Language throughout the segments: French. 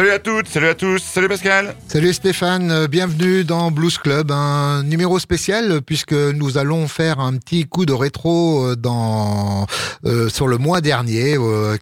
Salut à toutes, salut à tous, salut Pascal. Salut Stéphane, euh, bienvenue dans Blues Club, un numéro spécial puisque nous allons faire un petit coup de rétro euh, dans euh, sur le mois dernier,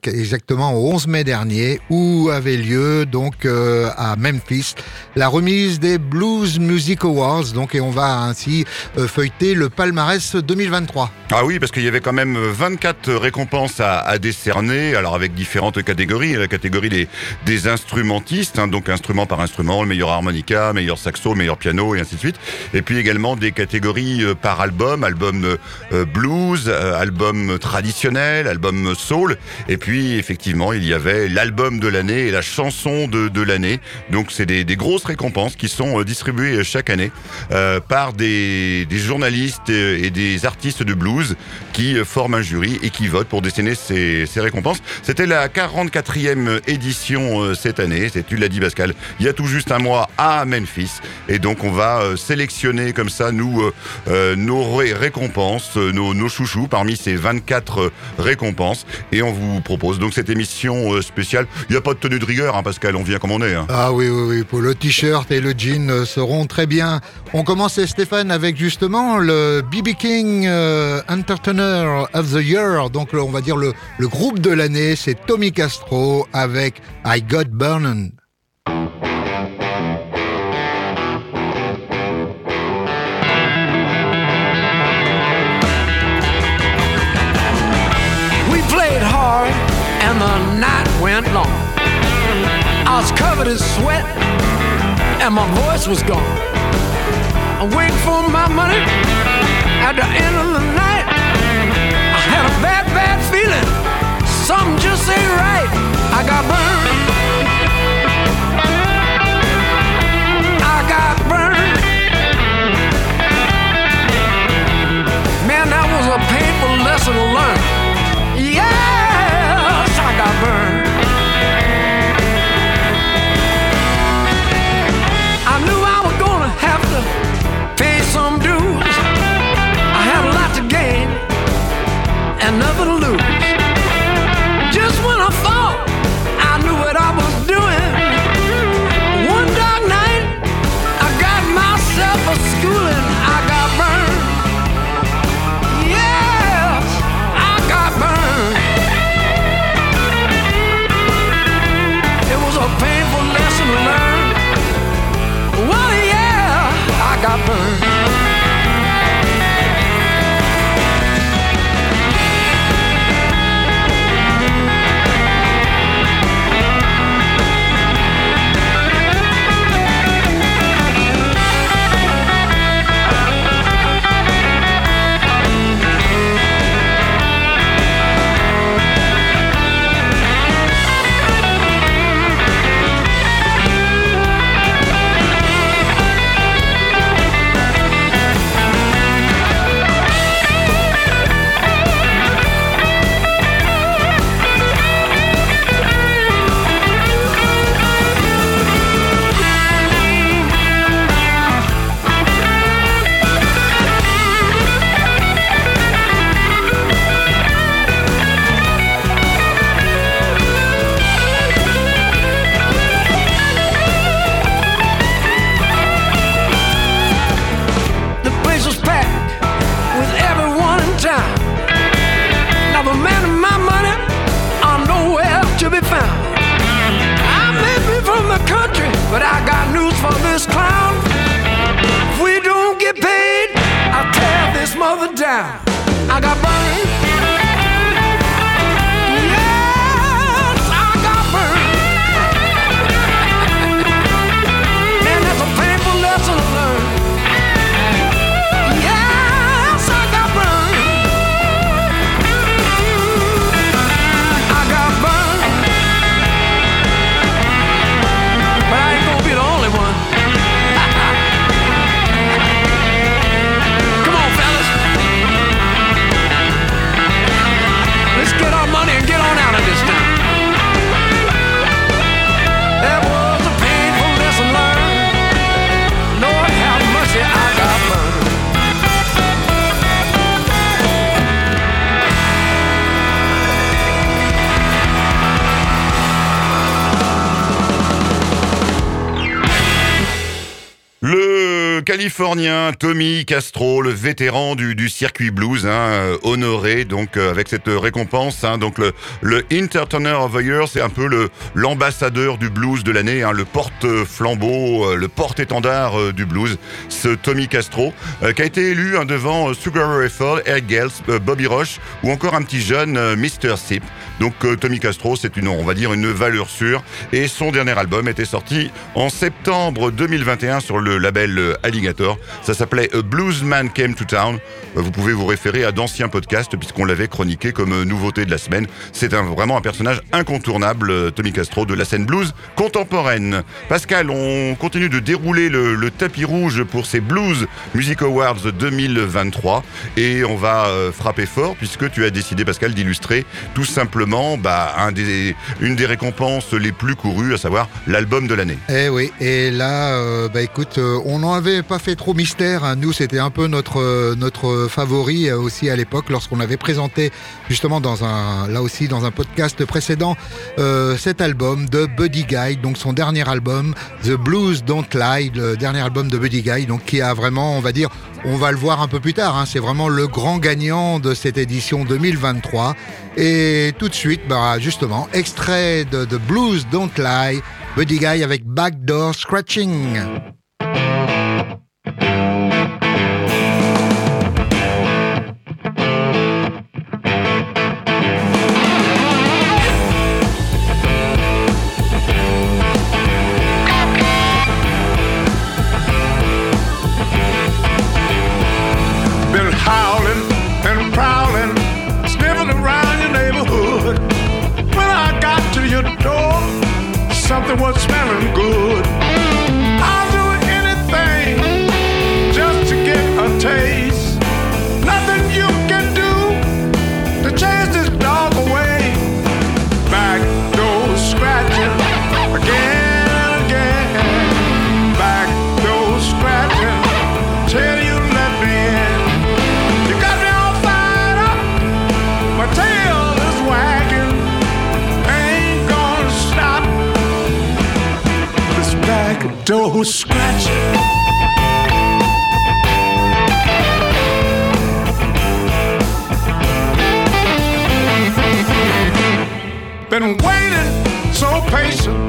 exactement au 11 mai dernier, où avait lieu donc à Memphis la remise des Blues Music Awards. Donc et on va ainsi feuilleter le palmarès 2023. Ah oui, parce qu'il y avait quand même 24 récompenses à, décerner, alors avec différentes catégories, la catégorie des, des instruments instrumentiste, hein, donc instrument par instrument, le meilleur harmonica, meilleur saxo, meilleur piano et ainsi de suite. Et puis également des catégories euh, par album, album euh, euh, blues, album traditionnel, album soul. Et puis effectivement, il y avait l'album de l'année et la chanson de, de l'année. Donc c'est des, grosses récompenses qui sont distribuées chaque année par des, journalistes et des artistes de blues qui forment un jury et qui votent pour décerner ces, ces récompenses. C'était la 44e édition cette année c'est, tu dit Pascal, il y a tout juste un mois à Memphis. Et donc on va euh, sélectionner comme ça, nous, euh, euh, nos récompenses, nos, chouchous parmi ces 24 récompenses. Et on vous propose donc cette émission spéciale. Il n'y a pas de tenue de rigueur, hein, Pascal, on vient comme on est. Hein. Ah oui, oui, oui, pour le t-shirt et le jean seront très bien. On commence, Stéphane, avec justement le BB King Entertainer of the Year. Donc on va dire le, groupe de l'année, c'est Tommy Castro avec I Got Burn and the night went long. I was covered in sweat and my voice was gone. I wait for my money at the end of the night. I had a bad, bad feeling. Something just ain't right. I got burned. And nothing californien Tommy Castro, le vétéran du, circuit blues, hein, euh, honoré donc euh, avec cette récompense. Hein, donc le, le Entertainer of the Year, c'est un peu le l'ambassadeur du blues de l'année, hein, le porte-flambeau, euh, le porte-étendard du blues, ce Tommy Castro, qui a été élu devant Sugar Ray Fall, Ed Gales, Bobby Roche ou encore un petit jeune Mr. Sip. Donc Tommy Castro, c'est une, on va dire, une valeur sûre. Et son dernier album était sorti en septembre 2021 sur le label euh, Ça s'appelait A Bluesman Came to Town. Euh, Vous pouvez vous référer à d'anciens podcasts puisqu'on l'avait chroniqué comme euh, nouveauté de la semaine. C'est vraiment un personnage incontournable, euh, Tommy Castro, de la scène blues contemporaine. Pascal, on continue de dérouler le, tapis rouge pour ces Blues Music Awards 2023 et on va frapper fort puisque tu as décidé, Pascal, d'illustrer tout simplement bah, une des récompenses les plus courues, à savoir l'album de l'année. Eh oui, et là, bah écoute, on n'en avait pas fait trop mystère. hein. Nous, c'était un peu notre notre favori euh, aussi à l'époque lorsqu'on avait présenté justement dans un là aussi dans un podcast précédent euh, cet album de Buddy Guy, donc son dernier album, The Blues Don't Lie, le dernier album de Buddy Guy, donc qui a vraiment, on va dire, on va le voir un peu plus tard. hein, c'est vraiment le grand gagnant de cette édition 2023. Et tout de suite, bah justement, extrait de The Blues Don't Lie. Buddy Guy avec Backdoor Scratching. what's patient,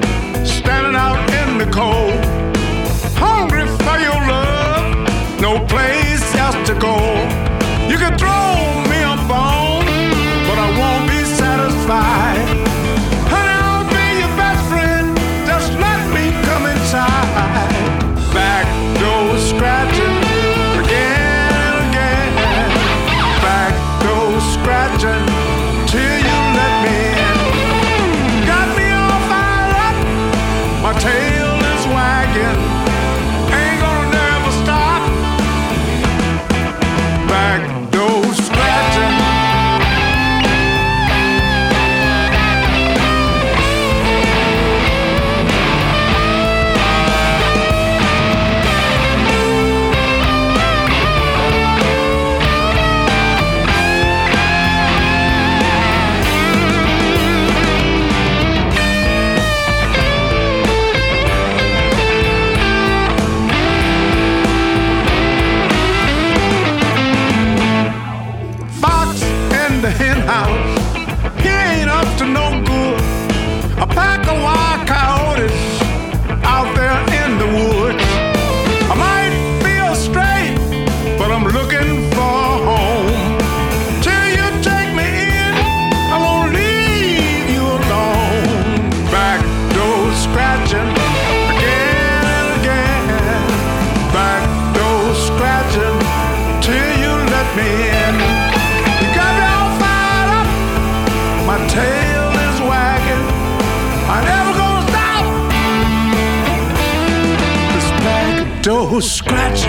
scratch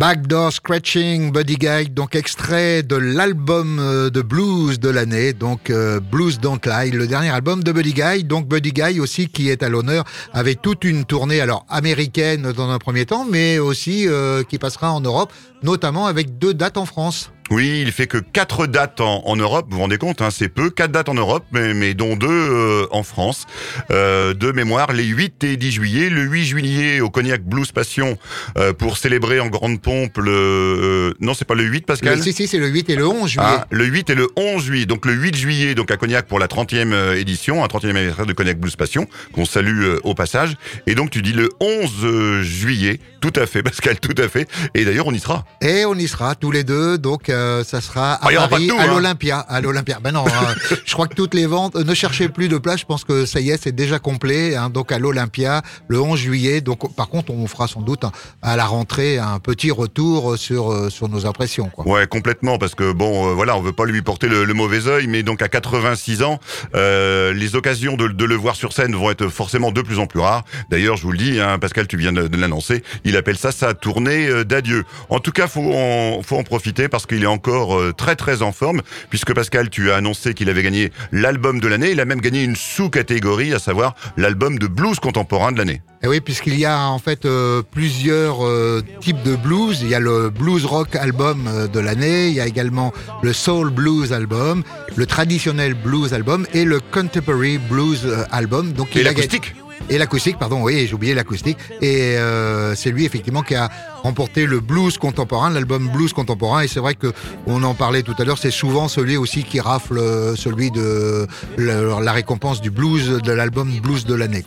Backdoor Scratching, Buddy Guy, donc extrait de l'album euh, de blues de l'année, donc euh, Blues Don't Lie, le dernier album de Buddy Guy. Donc Buddy Guy aussi qui est à l'honneur avec toute une tournée alors américaine dans un premier temps, mais aussi euh, qui passera en Europe, notamment avec deux dates en France. Oui, il fait que quatre dates en, en Europe, vous vous rendez compte, hein, c'est peu, quatre dates en Europe, mais, mais dont deux euh, en France. Euh, de mémoire, les 8 et 10 juillet. Le 8 juillet au Cognac Blues Passion euh, pour célébrer en grande pompe le... euh, non, c'est pas le 8, Pascal Le- si, si, c'est le 8 et le 11 juillet. Ah, le 8 et le 11 juillet. Donc le 8 juillet, donc à Cognac pour la 30e euh, édition, un 30e anniversaire de Cognac Blues Passion, qu'on salue euh, au passage. Et donc tu dis le 11 euh, juillet, tout à fait, Pascal, tout à fait. Et d'ailleurs, on y sera. Et on y sera tous les deux, donc euh, ça sera à Paris, à hein. l'Olympia, à l'Olympia. Ben non, euh, je crois que toutes les ventes, euh, ne cherchez plus de place, je pense que ça y est, c'est déjà complet. hein, donc à l'Olympia, le 11 juillet. Donc par contre, on fera sans doute hein, à la rentrée un petit retour sur euh, sur nos impressions. Quoi. Ouais, complètement, parce que bon, euh, voilà, on veut pas lui porter le, le mauvais œil, mais donc à 86 ans, les occasions de, de le voir sur scène vont être forcément de plus en plus rares. D'ailleurs, je vous le dis, hein, Pascal, tu viens de, de l'annoncer, il appelle ça sa tournée d'adieu. En tout cas, faut en, faut en profiter parce qu'il est encore euh, très très en forme, puisque Pascal, tu as annoncé qu'il avait gagné l'album de l'année. Il a même gagné une sous-catégorie, à savoir l'album de blues contemporain de l'année. Et oui, puisqu'il y a en fait euh, plusieurs euh, types de blues. Il y a le blues rock album euh, de l'année, il y a également le soul blues album, le traditionnel blues album et le contemporary blues album. Donc Et l'acoustique. Et l'acoustique, pardon, oui, j'ai oublié l'acoustique. Et euh, c'est lui effectivement qui a remporté le blues contemporain, l'album blues contemporain. Et c'est vrai que on en parlait tout à l'heure, c'est souvent celui aussi qui rafle euh, celui de la récompense du blues de l'album blues de l'année.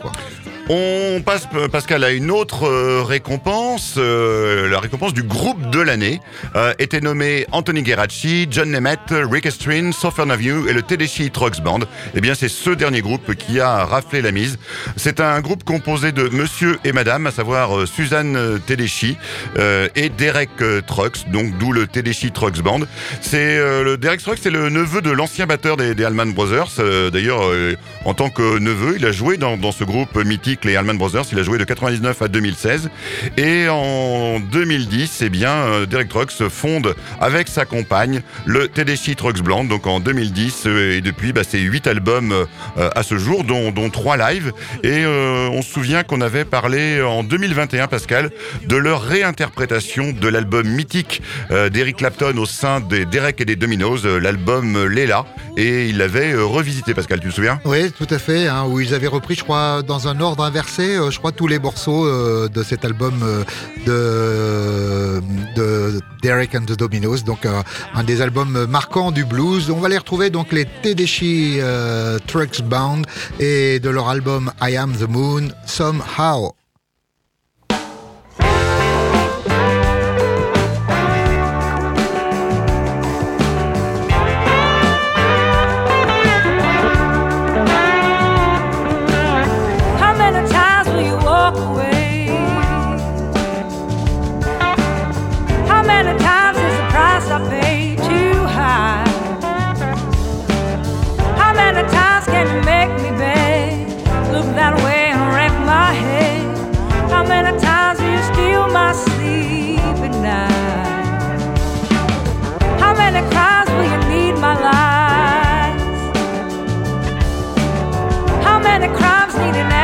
On passe, Pascal, à une autre euh, récompense, euh, la récompense du groupe de l'année. Euh, étaient Anthony Geracci, John Nemeth, Rick Estrin, Sofer Naviu et le Tedeschi Trucks Band. Eh bien, c'est ce dernier groupe qui a raflé la mise. C'est un groupe composé de monsieur et madame, à savoir Suzanne Tedeschi euh, et Derek euh, Trucks, donc d'où le Tedeschi Trucks Band. C'est euh, le Derek Trucks, c'est le neveu de l'ancien batteur des, des Allman Brothers. D'ailleurs, en tant que neveu, il a joué dans, ce groupe mythique, les Allman Brothers. Il a joué de 99 à 2016. Et en 2010, eh bien, Derek Trucks fonde avec sa compagne le Tedeschi Trucks Band. Donc en 2010 euh, et depuis, bah, c'est huit albums à ce jour, dont, dont trois live. Et on se souvient qu'on avait parlé en 2021, Pascal, de leur réinterprétation de l'album mythique euh, d'Eric Clapton au sein des Derek et des Dominos, euh, l'album Léla. Et il l'avait euh, revisité, Pascal, tu te souviens? Oui, tout à fait. Hein, où ils avaient repris, je crois, dans un ordre inversé, je crois, tous les morceaux de cet album de, de Derek and the Dominos. Donc, un des albums marquants du blues. On va les retrouver, donc, les Tedeschi Trucks Bound et de leur album I Am the Moon, Somehow. the crimes needed now.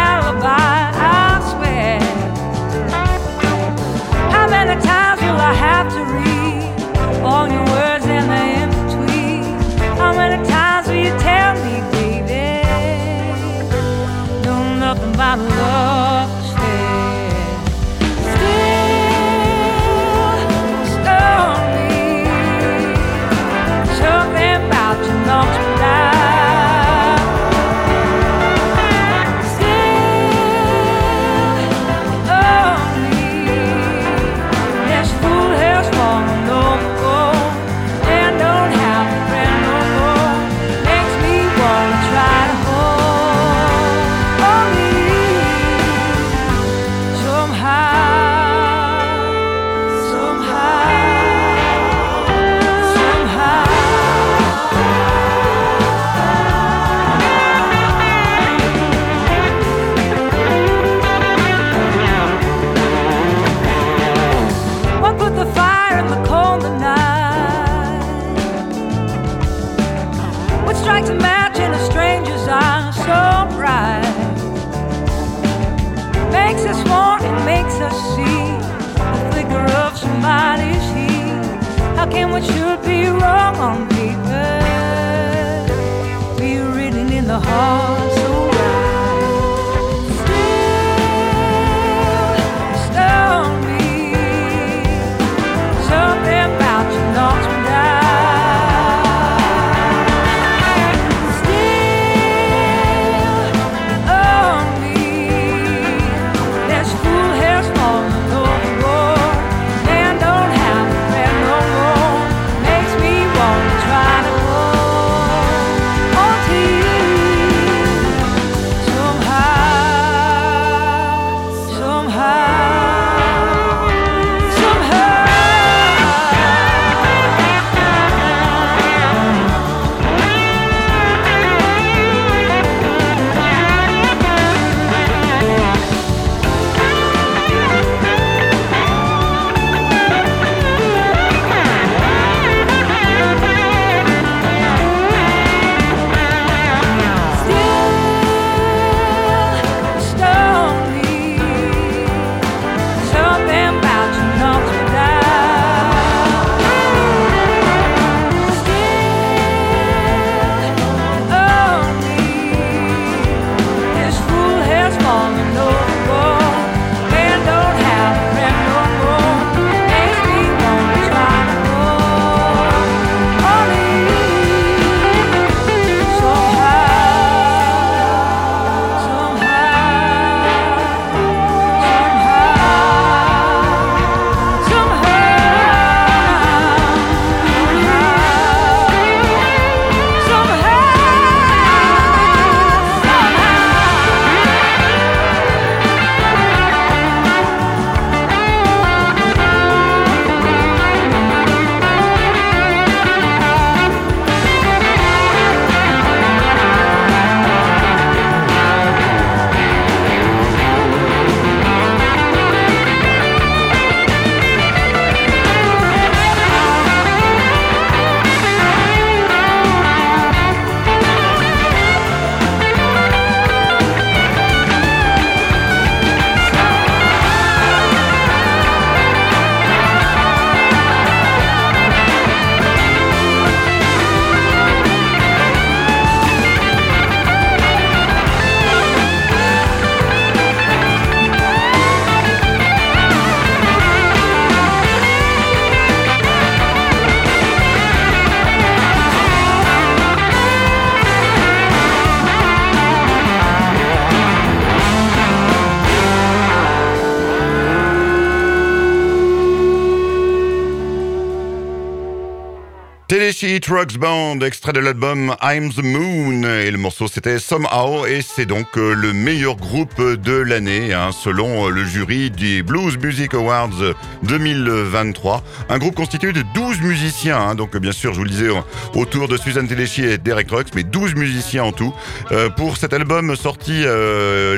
Tennessee Trucks Band, extrait de l'album I'm the Moon. Et le morceau c'était Somehow. Et c'est donc euh, le meilleur groupe de l'année, hein, selon euh, le jury des Blues Music Awards 2023. Un groupe constitué de 12 musiciens. hein. donc bien sûr, je vous le disais, autour de Suzanne Tedeschi et Derek Trucks, mais 12 musiciens en tout. euh, pour cet album sorti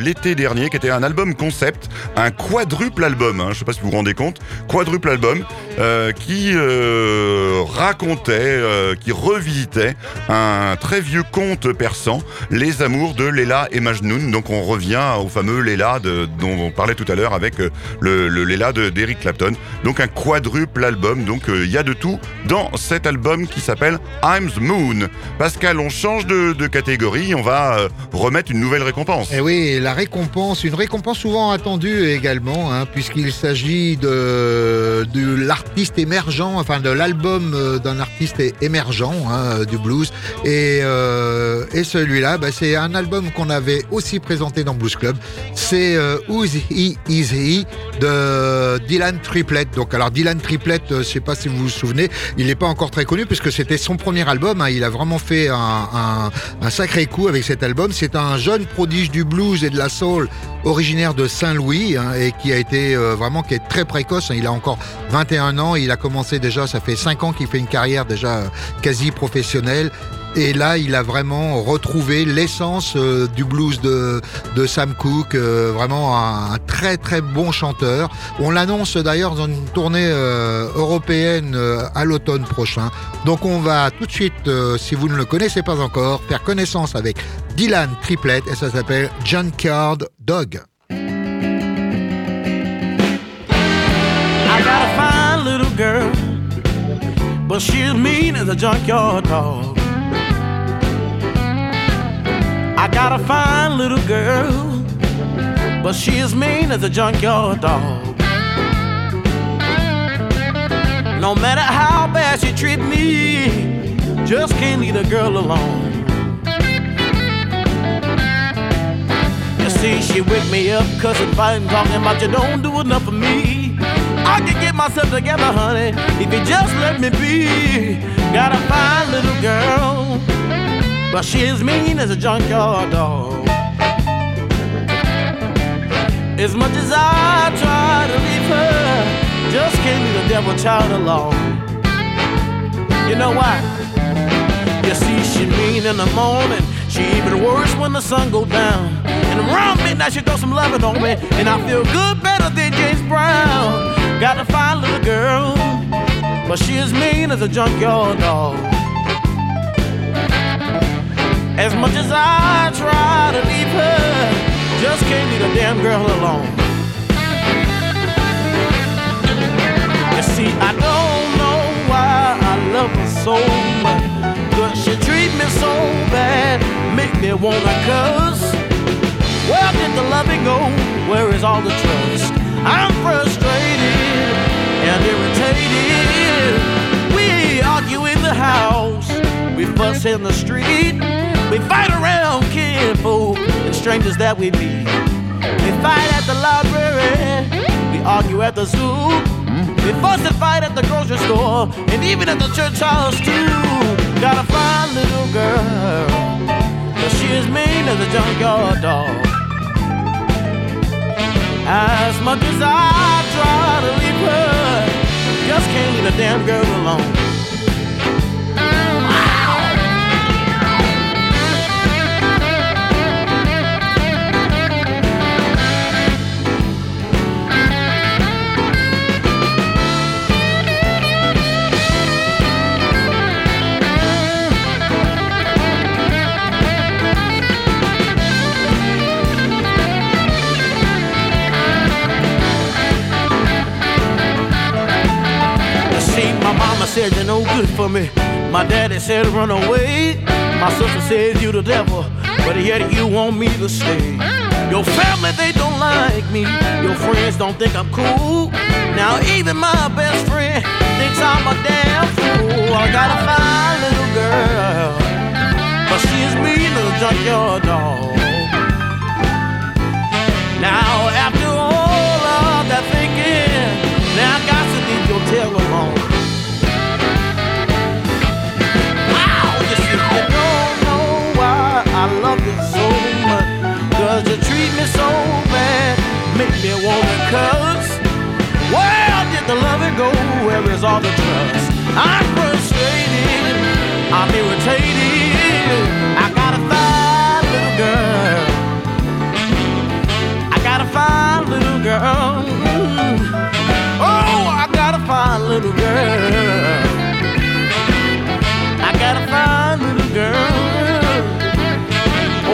l'été dernier, qui était un album concept, un quadruple album. hein, je sais pas si vous vous rendez compte. Quadruple album qui racontait, euh, qui revisitait un très vieux conte persan, les amours de Léla et Majnoun. Donc on revient au fameux Léla dont on parlait tout à l'heure avec euh, le, Léla de- d'Eric Clapton. Donc un quadruple album. Donc euh, il y a de tout dans cet album qui s'appelle I'm the Moon. Pascal, on change de, catégorie, on va remettre une nouvelle récompense. Et Eh oui, la récompense, une récompense souvent attendue également, hein, puisqu'il s'agit de, de l'artiste émergent, enfin de l'album d'un artiste émergent hein, du blues. Et, euh, et celui-là, bah, c'est un album qu'on avait aussi présenté dans Blues Club. C'est euh, Who's He Is He de Dylan Triplett. Donc alors Dylan Triplett, euh, je sais pas si vous vous souvenez, il n'est pas encore très connu puisque c'était son premier album. hein. il a vraiment fait un sacré coup avec cet album. C'est un jeune prodige du blues et de la soul originaire de Saint-Louis hein, et qui a été euh, vraiment qui est très précoce. hein. Il a encore 21 ans. Il a commencé déjà, ça fait 5 ans qu'il fait une carrière déjà euh, quasi professionnelle. Et là, il a vraiment retrouvé l'essence euh, du blues de, de Sam Cooke, euh, vraiment un, très très bon chanteur. On l'annonce d'ailleurs dans une tournée euh, européenne à l'automne prochain. Donc on va tout de suite, si vous ne le connaissez pas encore, faire connaissance avec Dylan Triplett et ça s'appelle Dog. But she as mean as a junkyard dog. I got a fine little girl, but she as mean as a junkyard dog. No matter how bad she treat me, just can't leave the girl alone. You see, she wake me up, cussing, fighting, talking about you don't do enough for me. I can get myself together, honey, if you just let me be. Got a fine little girl, but she as mean as a junkyard dog. As much as I try to leave her, just can't leave the devil child alone. You know why? You see, she mean in the morning, she even worse when the sun go down. And around midnight, she throw some loving on me, and I feel good better than James Brown. Got a fine little girl, but she as mean as a junkyard dog. As much as I try to leave her, just can't leave the damn girl alone. You see, I don't know why I love her so much, but she treat me so bad, make me wanna cuss. Where did the loving go? Where is all the trust? I'm frustrated and irritated. We argue in the house, we fuss in the street, we fight around kinfolk and strangers that we meet. We fight at the library, we argue at the zoo, we fuss and fight at the grocery store, and even at the church house too. Got a fine little girl, but she is mean as a junkyard dog. As much as I try to leave her, just can't leave the damn girl alone. Said you're no good for me. My daddy said run away. My sister says you the devil, but yet you want me to stay. Your family, they don't like me. Your friends don't think I'm cool. Now even my best friend thinks I'm a damn fool. I got a fine little girl, but she is mean as a junkyard dog. Now after all of that thinking, now I got to leave your tail alone. So bad, make me wanna cuss. Where did the loving go? Where is all the trust? I'm frustrated, I'm irritated. I got a fine little girl. I got a fine little girl. Oh, I got a fine little girl. I got a fine little girl.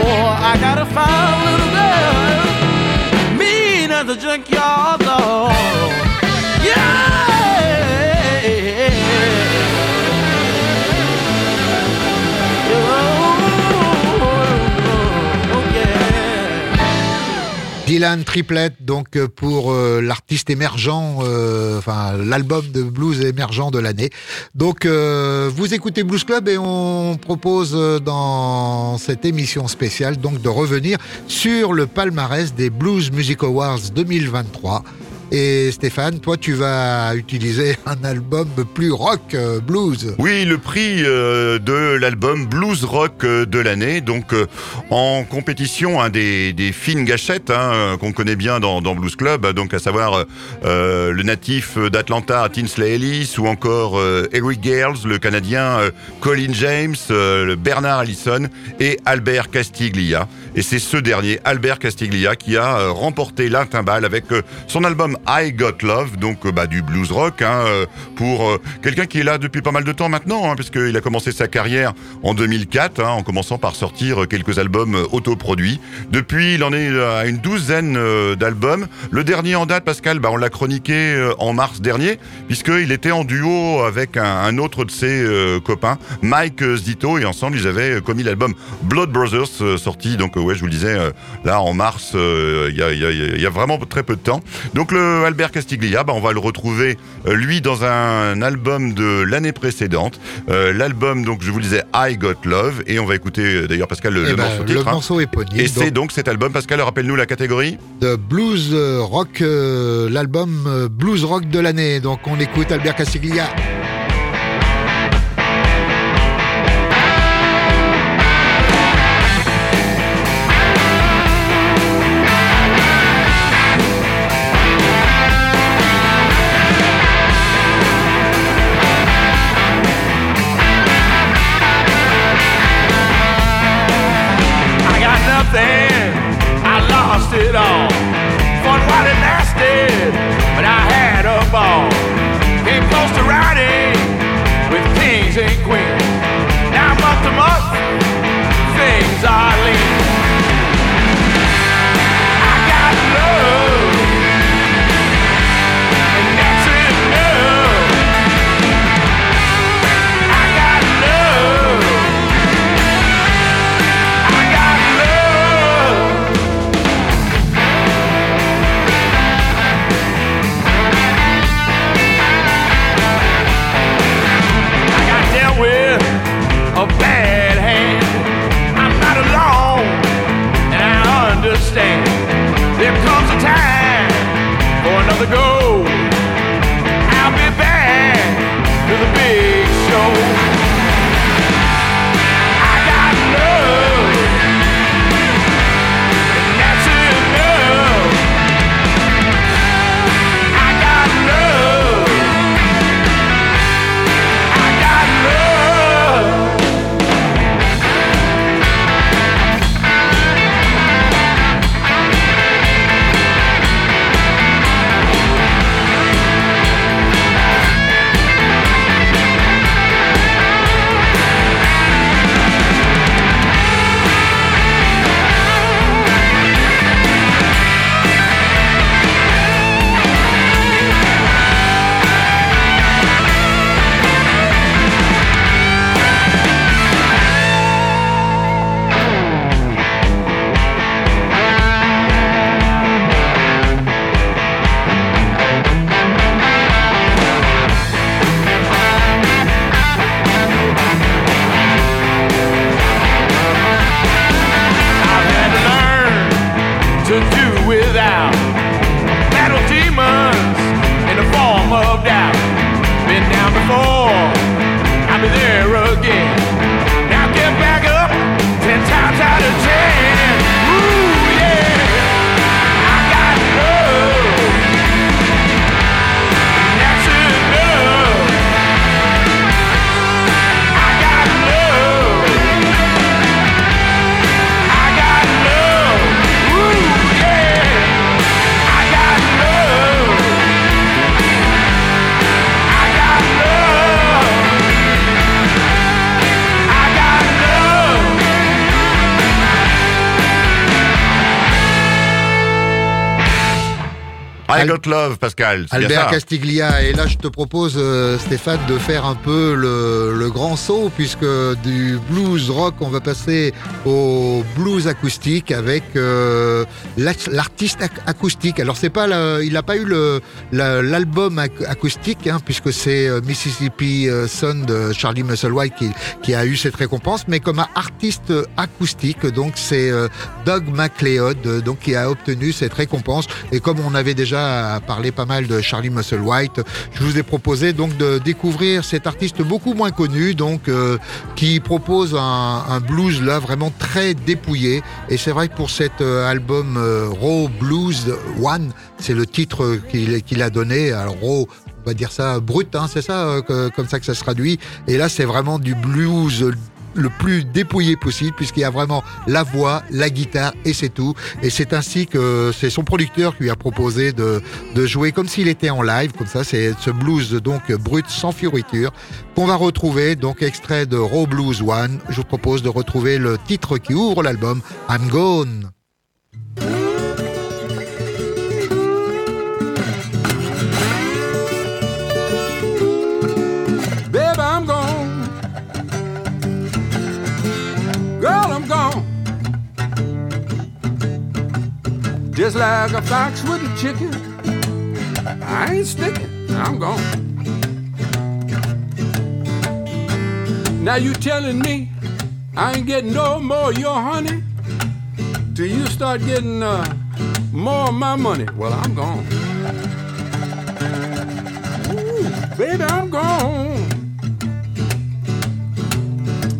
Oh, I got a fine little girl. Mean as a junkyard dog. Yeah. Dylan Triplet, donc euh, pour euh, l'artiste émergent, euh, enfin l'album de blues émergent de l'année. Donc vous écoutez Blues Club et on propose dans cette émission spéciale donc de revenir sur le palmarès des Blues Music Awards 2023. Et Stéphane, toi tu vas utiliser un album plus rock euh, blues. Oui, le prix euh, de l'album Blues Rock euh, de l'année, donc en compétition un des, fines gâchettes hein, qu'on connaît bien dans, Blues Club, donc à savoir le natif d'Atlanta Tinsley Ellis ou encore Eric Gales, le Canadien Colin James, Bernard Allison et Albert Castiglia. Et c'est ce dernier, Albert Castiglia, qui a remporté la timbale avec son album I Got Love, donc euh, bah, du blues rock, hein, euh, pour euh, quelqu'un qui est là depuis pas mal de temps maintenant, hein, puisqu'il a commencé sa carrière en 2004, hein, en commençant par sortir quelques albums autoproduits. Depuis, il en est à une douzaine d'albums. Le dernier en date, Pascal, bah, on l'a chroniqué en mars dernier, puisqu'il était en duo avec un, autre de ses copains, Mike Zito, et ensemble, ils avaient commis l'album Blood Brothers, sorti, donc, ouais, je vous le disais, là, en mars, il y, y a vraiment très peu de temps. Donc, le Albert Castiglia, bah, on va le retrouver, euh, lui, dans un album de l'année précédente. Euh, L'album, donc, je vous le disais, I Got Love, et on va écouter, euh, d'ailleurs, Pascal, le, Eh le ben, morceau le titre. hein. morceau éponyme. Et c'est donc, cet album, Pascal, rappelle-nous la catégorie de blues rock, l'album blues rock de l'année. Donc on écoute Albert Castiglia. I Al- Got Love, Pascal. Albert ça Castiglia. Et là, je te propose, euh, Stéphane, de faire un peu le, le grand saut, puisque du blues rock, on va passer au blues acoustique avec euh, la- l'artiste ac- acoustique. Alors, c'est pas, il n'a pas eu la- l'album ac- acoustique, hein, puisque c'est euh, Mississippi Son de Charlie Musselwhite qui, qui a eu cette récompense, mais comme artiste acoustique, donc c'est euh, Doug MacLeod, euh, donc qui a obtenu cette récompense. Et comme on avait déjà parlé pas mal de Charlie Musselwhite, je vous ai proposé donc de découvrir cet artiste beaucoup moins connu, donc euh, qui propose un, blues là vraiment très dépouillé. Et c'est vrai que pour cet euh, album euh, Raw Blues One, c'est le titre qu'il a donné. Alors Raw, on va dire ça brut, hein, c'est ça, comme ça que ça se traduit. Et là, c'est vraiment du blues le plus dépouillé possible puisqu'il y a vraiment la voix, la guitare et c'est tout. Et c'est ainsi que c'est son producteur qui lui a proposé de, jouer comme s'il était en live, comme ça. C'est ce blues donc brut sans fioriture qu'on va retrouver donc extrait de Raw Blues One. Je vous propose de retrouver le titre qui ouvre l'album I'm Gone. Just like a fox with a chicken. I ain't sticking. I'm gone. Now you telling me I ain't getting no more of your honey till you start getting uh, more of my money. Well, I'm gone. Ooh, baby, I'm gone.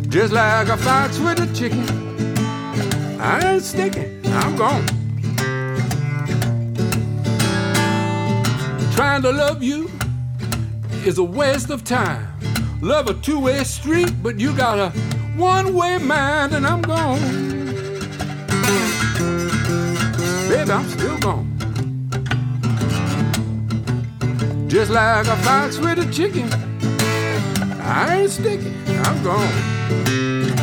Just like a fox with a chicken. I ain't sticking. I'm gone. Trying to love you is a waste of time. Love a two-way street, but you got a one-way mind, and I'm gone. Baby, I'm still gone. Just like a fox with a chicken. I ain't sticking. I'm gone.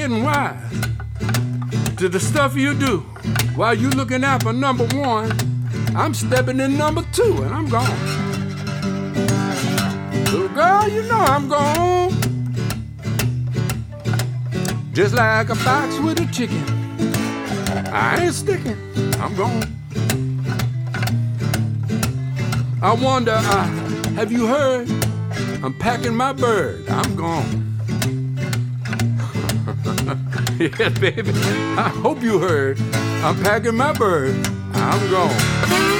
Getting wise to the stuff you do. While you looking out for number one, I'm stepping in number two, and I'm gone. Little girl, you know I'm gone. Just like a fox with a chicken. I ain't sticking. I'm gone. I wonder, uh, have you heard? I'm packing my bird. I'm gone. yeah, baby. I hope you heard. I'm packing my bird. I'm gone.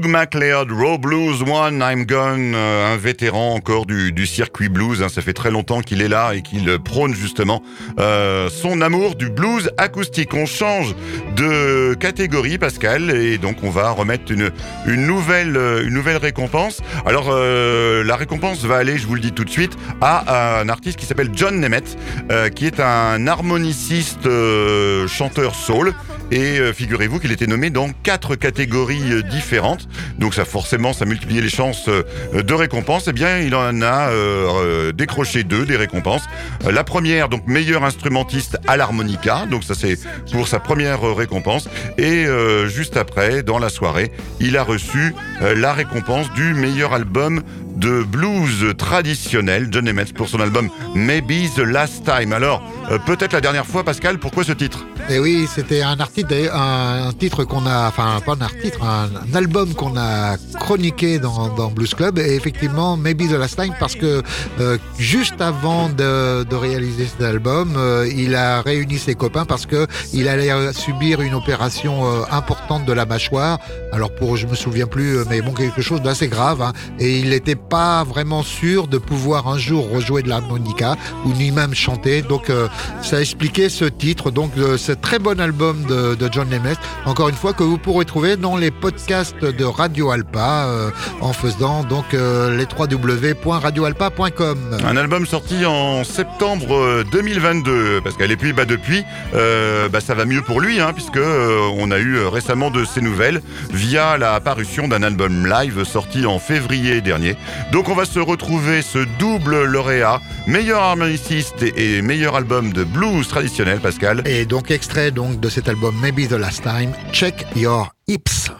Doug MacLeod, Raw Blues One, I'm Gone, euh, un vétéran encore du, circuit blues. hein. ça fait très longtemps qu'il est là et qu'il prône justement euh, son amour du blues acoustique. On change de catégorie, Pascal, et donc on va remettre une, nouvelle, euh, récompense. Alors euh, la récompense va aller, je vous le dis tout de suite, à un artiste qui s'appelle John Nemeth, euh, qui est un harmoniciste euh, chanteur soul. Et euh, figurez-vous qu'il était nommé dans quatre catégories euh, différentes. Donc ça forcément, ça multipliait les chances euh, de récompense. Eh bien, il en a euh, euh, décroché deux des récompenses. La première, donc meilleur instrumentiste à l'harmonica. Donc ça c'est pour sa première récompense. Et juste après, dans la soirée, il a reçu la récompense du meilleur album de blues traditionnel, John Emmett, pour son album Maybe the Last Time. Alors, peut-être la dernière fois, Pascal, pourquoi ce titre? Et oui, c'était un article, un, titre qu'on a, enfin pas un article, un, album qu'on a chroniqué dans, Blues Club. Et effectivement, Maybe the Last Time, parce que euh, juste avant de, de réaliser cet album, euh, il a réuni ses copains parce que il allait euh, subir une opération euh, importante de la mâchoire. Alors pour, je me souviens plus, euh, mais bon, quelque chose d'assez grave. hein. et il n'était pas vraiment sûr de pouvoir un jour rejouer de l'harmonica ou ni même chanter. Donc ça expliquait ce titre, donc cette très bon album de, de John Nemeth, encore une fois que vous pourrez trouver dans les podcasts de Radio Alpa euh, en faisant donc euh, les www.radioalpa.com. Un album sorti en septembre euh, 2022, parce qu'elle et puis bah depuis, euh, bah, ça va mieux pour lui, hein, puisque euh, on a eu récemment de ses nouvelles via la parution d'un album live sorti en février dernier. Donc on va se retrouver ce double lauréat, meilleur harmoniciste et, et meilleur album de blues traditionnel, Pascal. Et donc donc de cet album Maybe the Last Time, Check Your Hips.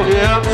Hips.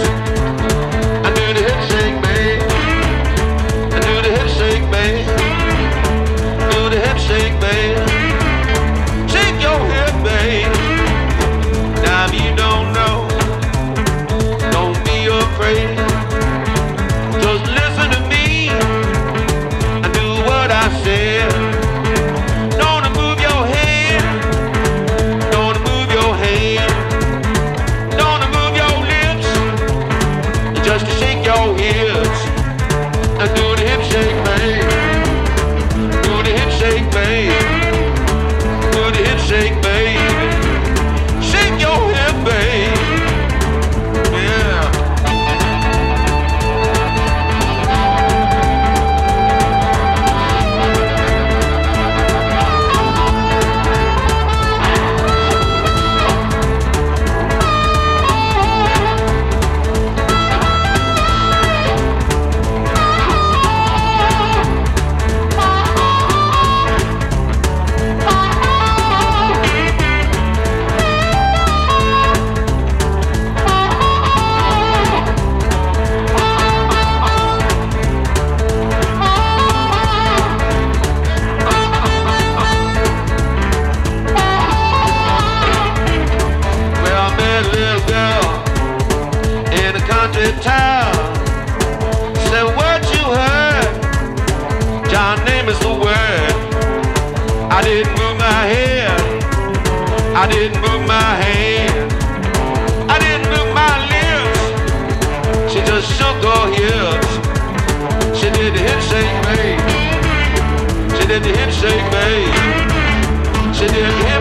Shake the handshake, babe. Shake the handshake.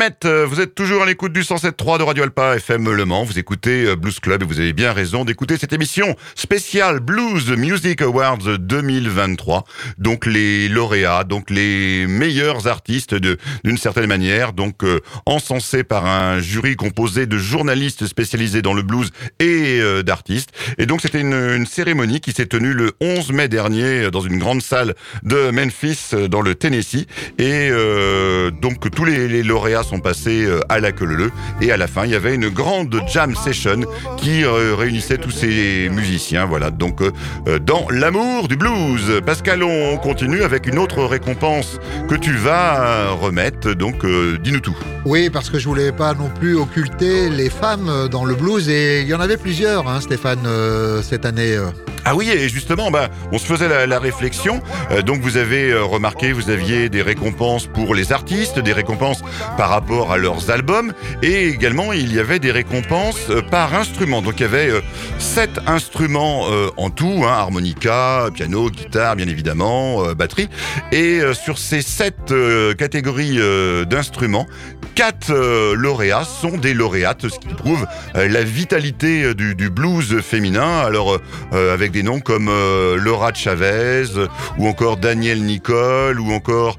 Euh, vous êtes toujours à l'écoute du 107.3 de Radio Alpa FM Le Mans. Vous écoutez euh, Blues Club et vous avez bien raison d'écouter cette émission spéciale Blues Music Awards 2023. Donc les lauréats, donc les meilleurs artistes d'une certaine manière, donc euh, encensés par un jury composé de journalistes spécialisés dans le blues et euh, d'artistes. Et donc c'était une, cérémonie qui s'est tenue le 11 mai dernier dans une grande salle de Memphis dans le Tennessee. Et donc tous les, lauréats sont passés à la queue et à la fin il y avait une grande jam session qui euh, réunissait tous ces musiciens. Voilà donc euh, euh, dans l'amour du blues. Pascal, on continue avec une autre récompense que tu vas euh, remettre. Donc euh, dis-nous tout. Oui, parce que je voulais pas non plus occulter les femmes euh, dans le blues et il y en avait plusieurs, hein, Stéphane, euh, cette année. euh. Ah oui, et justement, bah, on se faisait la, la réflexion. Euh, donc vous avez euh, remarqué, vous aviez des récompenses pour les artistes, des récompenses par rapport à leurs albums, et également il y avait des récompenses euh, par instrument. Donc il y avait euh, sept instruments euh, en tout, hein, harmonica, piano, guitare, bien évidemment, batterie. Et sur ces sept catégories d'instruments, quatre euh, lauréats sont des lauréates, ce qui prouve euh, la vitalité euh, du, du blues féminin. Alors euh, avec des noms comme Laura Chavez ou encore Daniel Nicole ou encore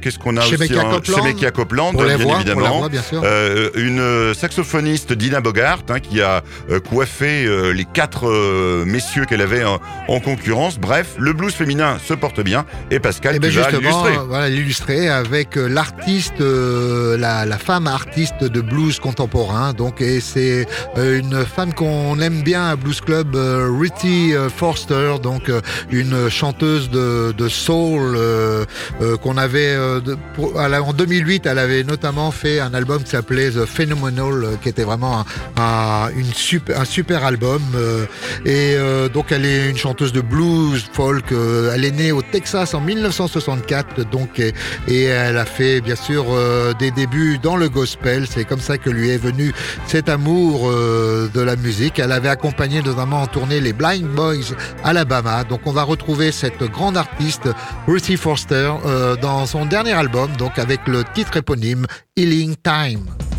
qu'est-ce qu'on a Shemekia aussi hein, Copeland. Shemekia Copeland, bien la évidemment. bien une saxophoniste Dina Bogart hein, qui a coiffé les quatre messieurs qu'elle avait en, en concurrence. Bref, le blues féminin se porte bien et Pascal Eh ben tu vas justement, l'illustrer. voilà, l'illustrer avec l'artiste, euh, la, femme artiste de blues contemporain. Donc, et c'est euh, une femme qu'on aime bien à Blues Club, euh, Ritty euh, Forster, donc une chanteuse de, de soul qu'on avait en 2008. Elle avait notamment fait un album qui s'appelait The Phenomenal, qui était vraiment un, un- super, un super album. et donc, elle est une chanteuse de blues, folk. elle est née au Texas en 1964, donc, et, elle a fait, bien sûr, des débuts dans le gospel. C'est comme ça que lui est venu cet amour euh, de la musique. Elle avait accompagné notamment en tournée les Blind Boys Alabama. Donc, on va retrouver cette grande artiste, Ruthie Forster, euh, dans son dernier album, donc avec le titre éponyme Healing Time.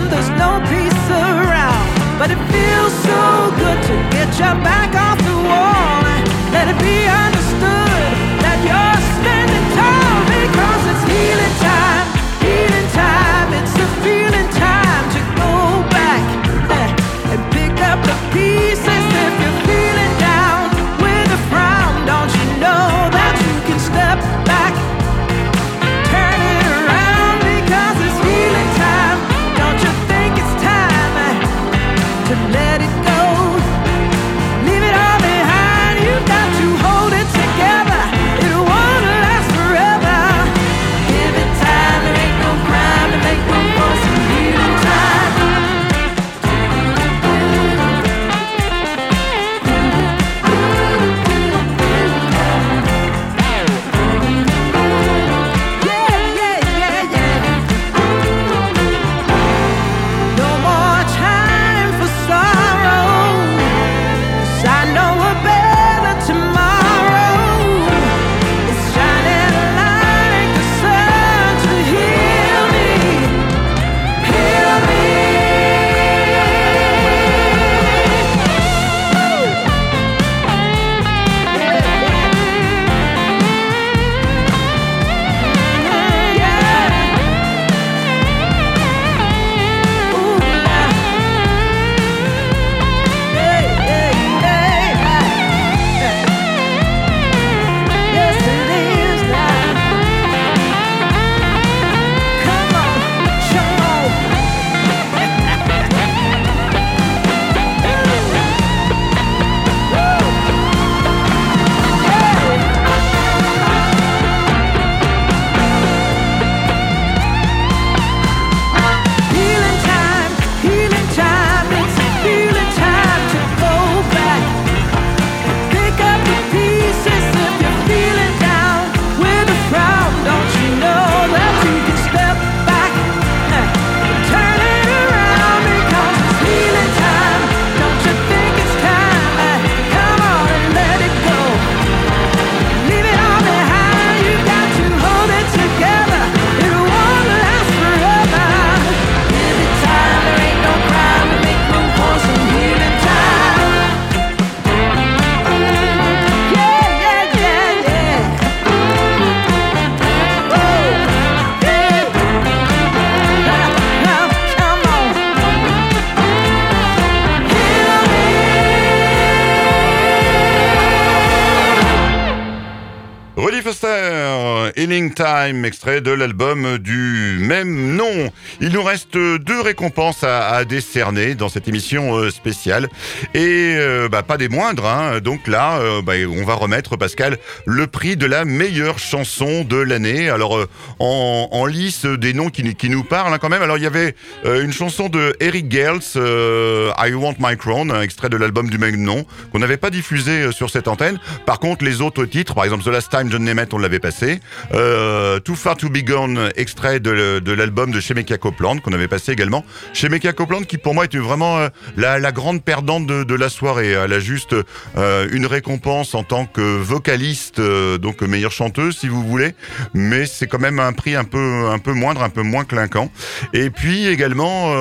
When there's no peace around. But it feels so good to get your back off the wall. Let it be Extrait de l'album du même. Il nous reste deux récompenses à, à décerner dans cette émission euh, spéciale. Et euh, bah, pas des moindres. hein. Donc là, euh, bah, on va remettre, Pascal, le prix de la meilleure chanson de l'année. Alors, euh, en, en lice des noms qui, qui nous parlent hein, quand même. Alors, il y avait euh, une chanson de Eric Gales, euh, I Want My Crown, un extrait de l'album du même nom, qu'on n'avait pas diffusé euh, sur cette antenne. Par contre, les autres titres, par exemple The Last Time John Nemeth, on l'avait passé. Euh, Too Far To Be Gone, extrait de, de l'album de Shemeka Copeland, qu'on avait passé également. Shemeka Copeland, qui pour moi était vraiment euh, la, la grande perdante de, de la soirée. Elle a juste euh, une récompense en tant que vocaliste, euh, donc meilleure chanteuse, si vous voulez. Mais c'est quand même un prix un peu, un peu moindre, un peu moins clinquant. Et puis également,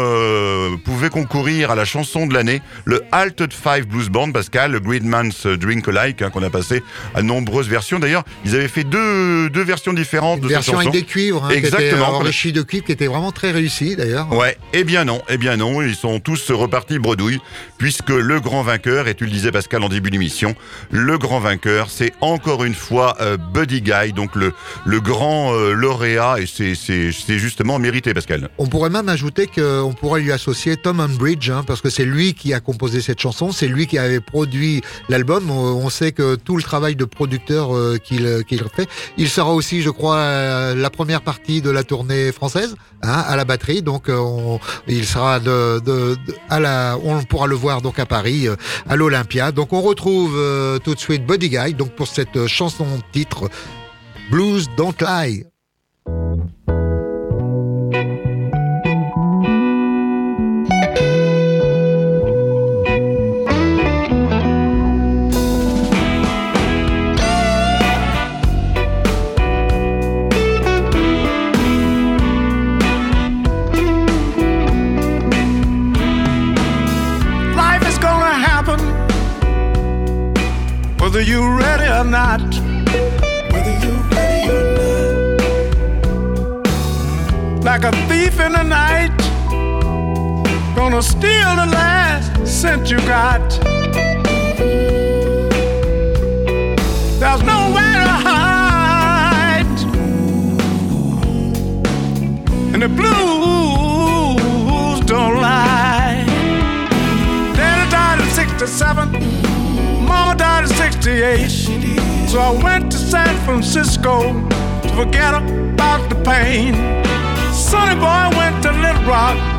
pouvait concourir à la chanson de l'année, le Altered Five Blues Band, Pascal, le Gridman's Drink Alike, hein, qu'on a passé à nombreuses versions. D'ailleurs, ils avaient fait deux, deux versions différentes Une de cette version chanson. avec des cuivres, hein, Exactement. enrichie de cuivres, qui était vraiment très réussie d'ailleurs. Ouais, eh bien non, eh bien non, ils sont tous repartis bredouille, puisque le grand vainqueur, et tu le disais Pascal en début d'émission, le grand vainqueur, c'est encore une fois euh, Buddy Guy, donc le, le grand euh, lauréat, et c'est- c'est c'est justement mérité Pascal. On pourrait même ajouter qu'on pourrait lui associer Tom Unbridge, hein, parce que c'est lui qui a composé cette chanson, c'est lui qui avait produit l'album. On, sait que tout le travail de producteur euh, qu'il qu'il fait, il sera aussi, je crois, la première partie de la tournée française hein, à la batterie. Donc, euh, on- il sera de, de- de- à la, on pourra le voir donc à Paris, euh, à l'Olympia. Donc, on retrouve euh, tout de suite Buddy Guy, donc pour cette euh, chanson titre Blues Don't Lie. Whether you're ready or not. Whether you're ready or not. Like a thief in the night, gonna steal the last cent you got. There's nowhere to hide, and the blues 78. So I went to San Francisco to forget about the pain. Sonny Boy went to Little Rock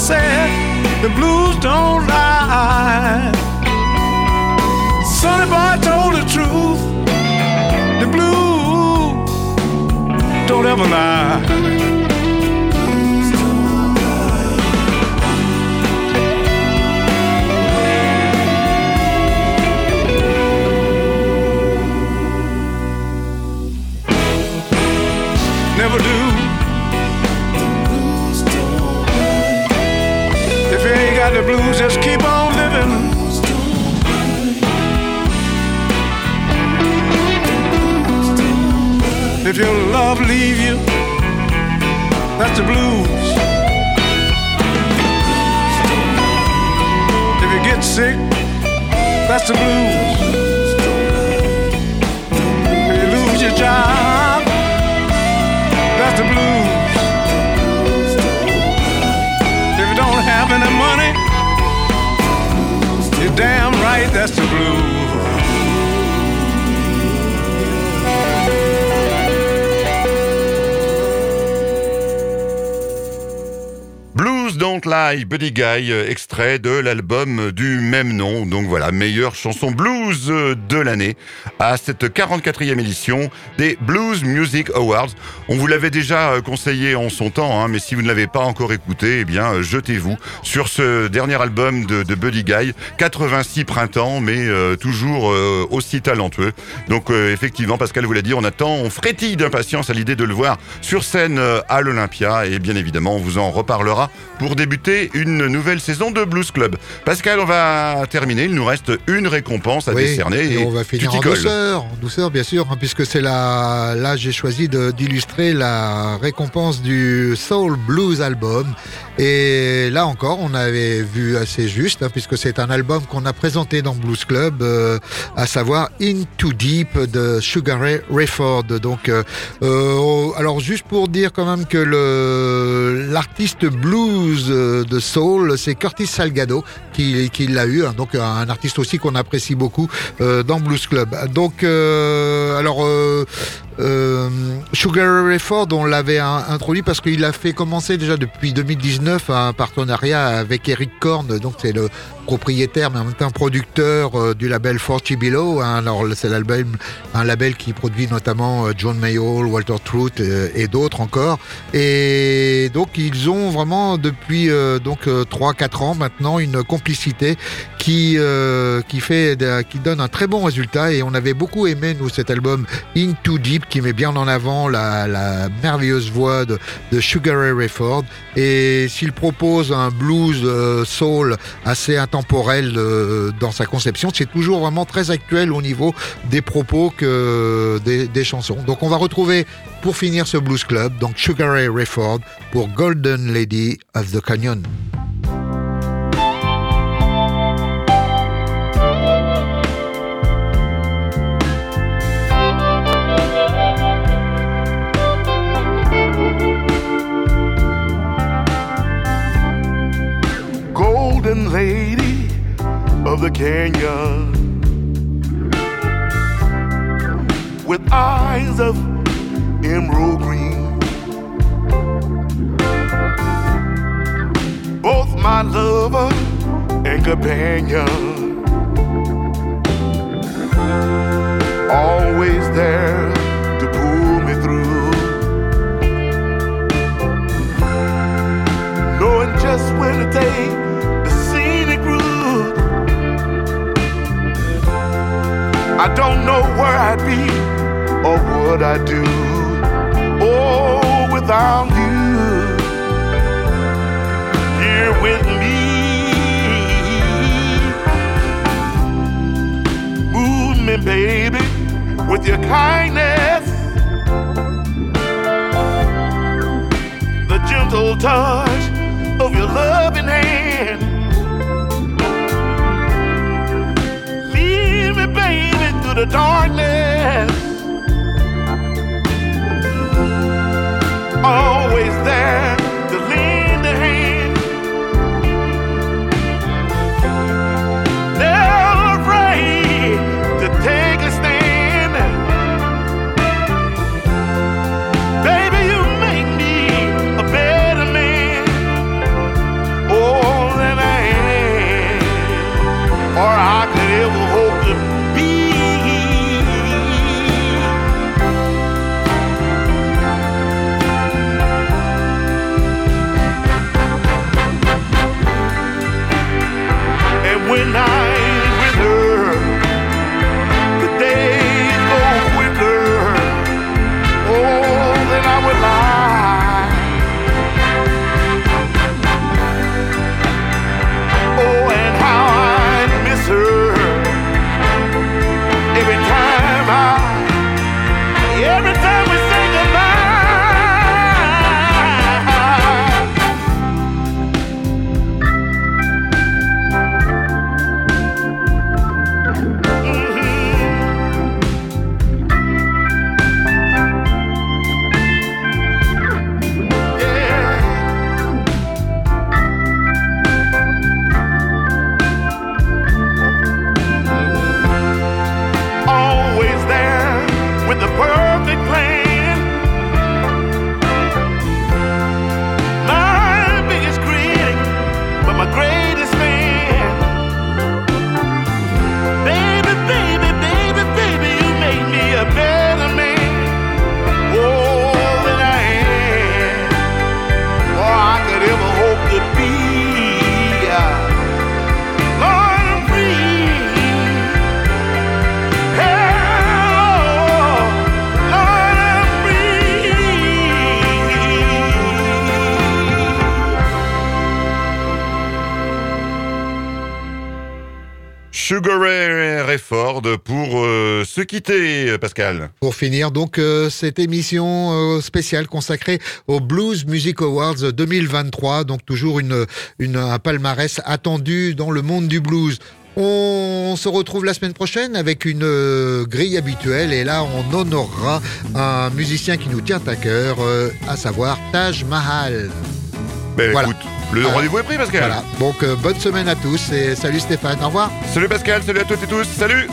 said the blues don't lie. Sonny boy told the truth. The blues don't ever lie. Buddy Guy, euh, extrait de l'album du même nom. Donc voilà, meilleure chanson blues euh, de l'année à cette 44e édition des Blues Music Awards. On vous l'avait déjà euh, conseillé en son temps, hein, mais si vous ne l'avez pas encore écouté, eh bien euh, jetez-vous sur ce dernier album de, de Buddy Guy. 86 printemps, mais euh, toujours euh, aussi talentueux. Donc euh, effectivement, Pascal vous l'a dit, on attend, on frétille d'impatience à l'idée de le voir sur scène à l'Olympia et bien évidemment, on vous en reparlera pour débuter une nouvelle saison de Blues Club. Pascal, on va terminer. Il nous reste une récompense à Oui, décerner et on va finir tu en. Douceur, douceur bien sûr, hein, puisque c'est. Là, j'ai choisi d'illustrer la récompense du Soul Blues Album. Et là encore, on avait vu assez juste, hein, puisque c'est un album qu'on a présenté dans Blues Club, euh, à savoir In Too Deep de Sugar Ray Rayford. Donc, euh, euh, alors juste pour dire quand même que l'artiste blues de soul, c'est Curtis Salgado qui, l'a eu, hein, donc un artiste aussi qu'on apprécie beaucoup dans Blues Club. Euh, alors. Euh, euh, Sugar Ray Rayford, on l'avait introduit parce qu'il a fait commencer déjà depuis 2019 un partenariat avec Eric Korn, donc c'est le propriétaire mais en même temps producteur euh, du label Forty Below. hein. alors c'est l'album, un label qui produit notamment euh, John Mayall, Walter Trout euh, et d'autres encore. Et donc ils ont vraiment depuis donc 3-4 ans maintenant une complicité qui euh, qui fait qui donne un très bon résultat et on avait beaucoup aimé nous cet album In Too Deep qui met bien en avant la, la merveilleuse voix de, de Sugar Ray Rayford et s'il propose un blues euh, soul assez euh, dans sa conception. C'est toujours vraiment très actuel au niveau des propos que des, des chansons. Donc on va retrouver pour finir ce blues club donc Sugar Ray Rayford pour Golden Lady of the Canyon. Golden lady the canyon with eyes of emerald green. Both my lover and companion. Always there to pull me through. Knowing just when to take I don't know where I'd be or what I'd do. Oh, without you here with me. Move me, baby, with your kindness. the gentle touch of your loving hand. Through the darkness. Always there se quitter, Pascal. Pour finir donc euh, cette émission euh, spéciale consacrée aux Blues Music Awards 2023, donc toujours une, une, un palmarès attendu dans le monde du blues. On se retrouve la semaine prochaine avec une euh, grille habituelle et là on honorera un musicien qui nous tient à cœur, euh, à savoir Taj Mahal. Ben, Voilà. écoute, le rendez-vous est pris, Pascal. Voilà, donc euh, bonne semaine à tous et salut Stéphane, au revoir. Salut Pascal, salut à toutes et tous, salut